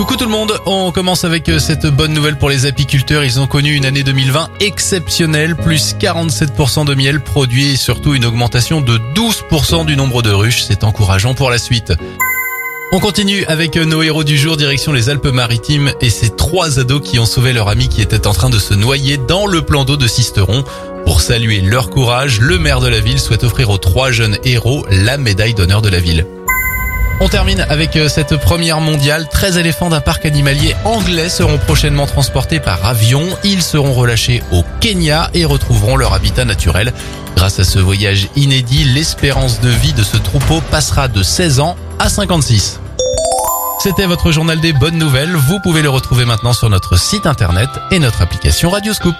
Coucou tout le monde, on commence avec euh, cette bonne nouvelle pour les apiculteurs. Ils ont connu une année 2020 exceptionnelle, plus 47% de miel produit et surtout une augmentation de 12% du nombre de ruches. C'est encourageant pour la suite. On continue avec euh, nos héros du jour, direction les Alpes-Maritimes et ces trois ados qui ont sauvé leur ami qui était en train de se noyer dans le plan d'eau de Sisteron. Pour saluer leur courage, le maire de la ville souhaite offrir aux trois jeunes héros la médaille d'honneur de la ville. On termine avec euh, cette première mondiale. 13 éléphants d'un parc animalier anglais seront prochainement transportés par avion. Ils seront relâchés au Kenya et retrouveront leur habitat naturel. Grâce à ce voyage inédit, l'espérance de vie de ce troupeau passera de 16 ans à 56. C'était votre journal des bonnes nouvelles. Vous pouvez le retrouver maintenant sur notre site internet et notre application Radioscoop.